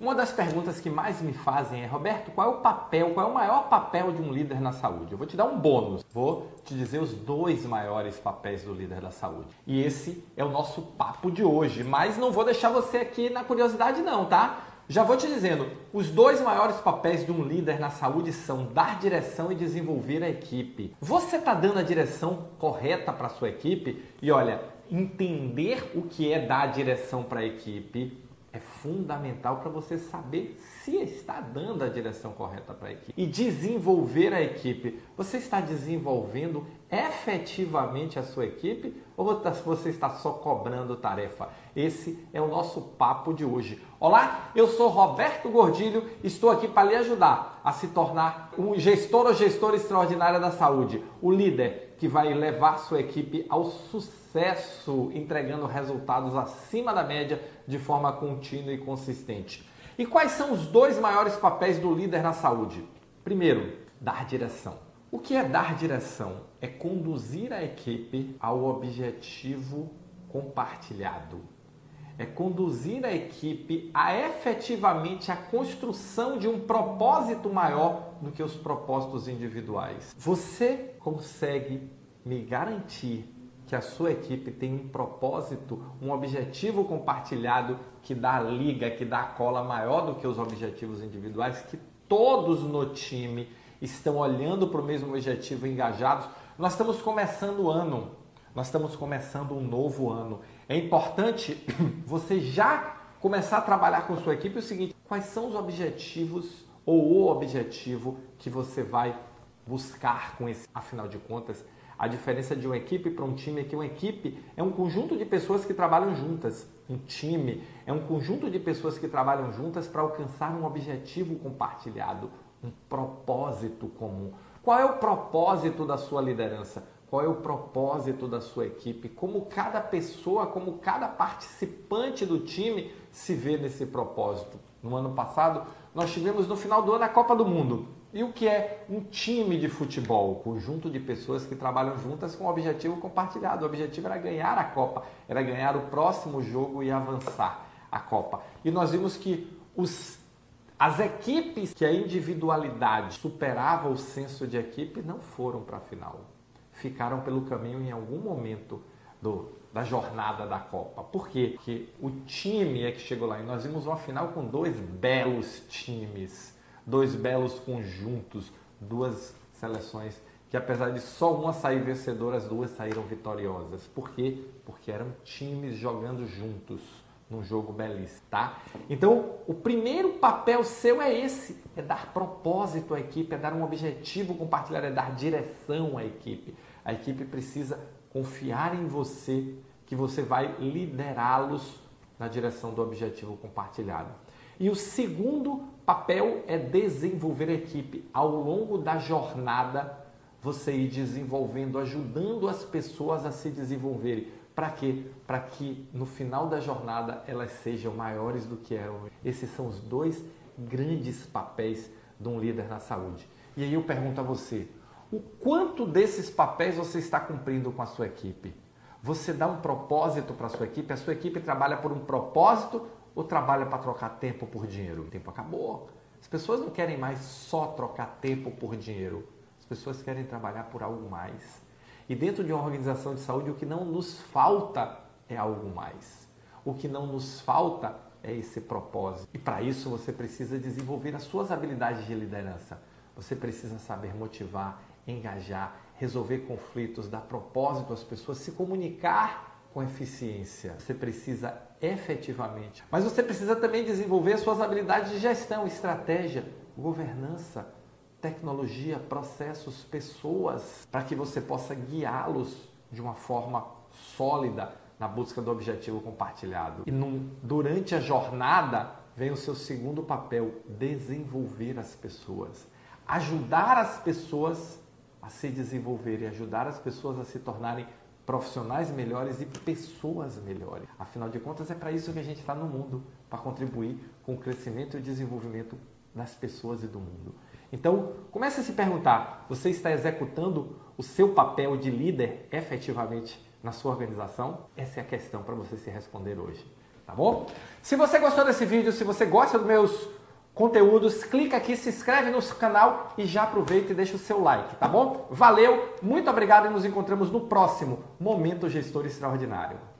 Uma das perguntas que mais me fazem é, Roberto, qual é o papel, qual é o maior papel de um líder na saúde? Eu vou te dar um bônus, vou te dizer os dois maiores papéis do líder da saúde. E esse é o nosso papo de hoje, mas não vou deixar você aqui na curiosidade não, tá? Já vou te dizendo, os dois maiores papéis de um líder na saúde são dar direção e desenvolver a equipe. Você está dando a direção correta para sua equipe? E olha, entender o que é dar direção para a equipe é fundamental para você saber se está dando a direção correta para a equipe. E desenvolver a equipe. Você está desenvolvendo efetivamente a sua equipe ou você está só cobrando tarefa? Esse é o nosso papo de hoje. Olá, eu sou Roberto Gordilho, estou aqui para lhe ajudar a se tornar um gestor ou gestora extraordinária da saúde, o líder que vai levar sua equipe ao sucesso, entregando resultados acima da média de forma contínua e consistente. E quais são os dois maiores papéis do líder na saúde? Primeiro, dar direção. O que é dar direção? É conduzir a equipe ao objetivo compartilhado. É conduzir a equipe a efetivamente a construção de um propósito maior do que os propósitos individuais. Você consegue me garantir que a sua equipe tem um propósito, um objetivo compartilhado que dá liga, que dá cola maior do que os objetivos individuais, que todos no time estão olhando para o mesmo objetivo, engajados. Nós estamos começando o ano, nós estamos começando um novo ano. É importante você já começar a trabalhar com sua equipe o seguinte: quais são os objetivos ou o objetivo que você vai buscar com esse, afinal de contas, a diferença de uma equipe para um time é que uma equipe é um conjunto de pessoas que trabalham juntas. Um time é um conjunto de pessoas que trabalham juntas para alcançar um objetivo compartilhado, um propósito comum. Qual é o propósito da sua liderança? Qual é o propósito da sua equipe? Como cada pessoa, como cada participante do time se vê nesse propósito? No ano passado, nós tivemos no final do ano a Copa do Mundo. E o que é um time de futebol? Conjunto de pessoas que trabalham juntas com um objetivo compartilhado. O objetivo era ganhar a Copa, era ganhar o próximo jogo e avançar a Copa. E nós vimos que os, as equipes que a individualidade superava o senso de equipe não foram para a final. Ficaram pelo caminho em algum momento do, da jornada da Copa. Por quê? Porque o time é que chegou lá. E nós vimos uma final com dois belos times dois belos conjuntos, duas seleções que apesar de só uma sair vencedora, as duas saíram vitoriosas. Por quê? Porque eram times jogando juntos num jogo belíssimo, tá? Então, o primeiro papel seu é esse, é dar propósito à equipe, é dar um objetivo compartilhado, é dar direção à equipe. A equipe precisa confiar em você, que você vai liderá-los na direção do objetivo compartilhado. E o segundo papel é desenvolver a equipe. Ao longo da jornada, você ir desenvolvendo, ajudando as pessoas a se desenvolverem. Para quê? Para que no final da jornada elas sejam maiores do que eram. Esses são os dois grandes papéis de um líder na saúde. E aí eu pergunto a você: o quanto desses papéis você está cumprindo com a sua equipe? Você dá um propósito para a sua equipe? A sua equipe trabalha por um propósito ou trabalha para trocar tempo por dinheiro? O tempo acabou. As pessoas não querem mais só trocar tempo por dinheiro. As pessoas querem trabalhar por algo mais. E dentro de uma organização de saúde, o que não nos falta é algo mais. O que não nos falta é esse propósito. E para isso você precisa desenvolver as suas habilidades de liderança. Você precisa saber motivar, engajar, resolver conflitos, dar propósito às pessoas, se comunicar com eficiência. Você precisa efetivamente. Mas você precisa também desenvolver suas habilidades de gestão, estratégia, governança, tecnologia, processos, pessoas, para que você possa guiá-los de uma forma sólida na busca do objetivo compartilhado. E num, durante a jornada vem o seu segundo papel, desenvolver as pessoas. Ajudar as pessoas a se desenvolverem, ajudar as pessoas a se tornarem profissionais melhores e pessoas melhores. Afinal de contas, é para isso que a gente está no mundo para contribuir com o crescimento e desenvolvimento das pessoas e do mundo. Então, comece a se perguntar: você está executando o seu papel de líder efetivamente na sua organização? Essa é a questão para você se responder hoje. tá bom? Se você gostou desse vídeo, se você gosta dos meus conteúdos, clica aqui, se inscreve no canal e já aproveita e deixa o seu like, tá bom? Valeu, muito obrigado e nos encontramos no próximo Momento Gestor Extraordinário.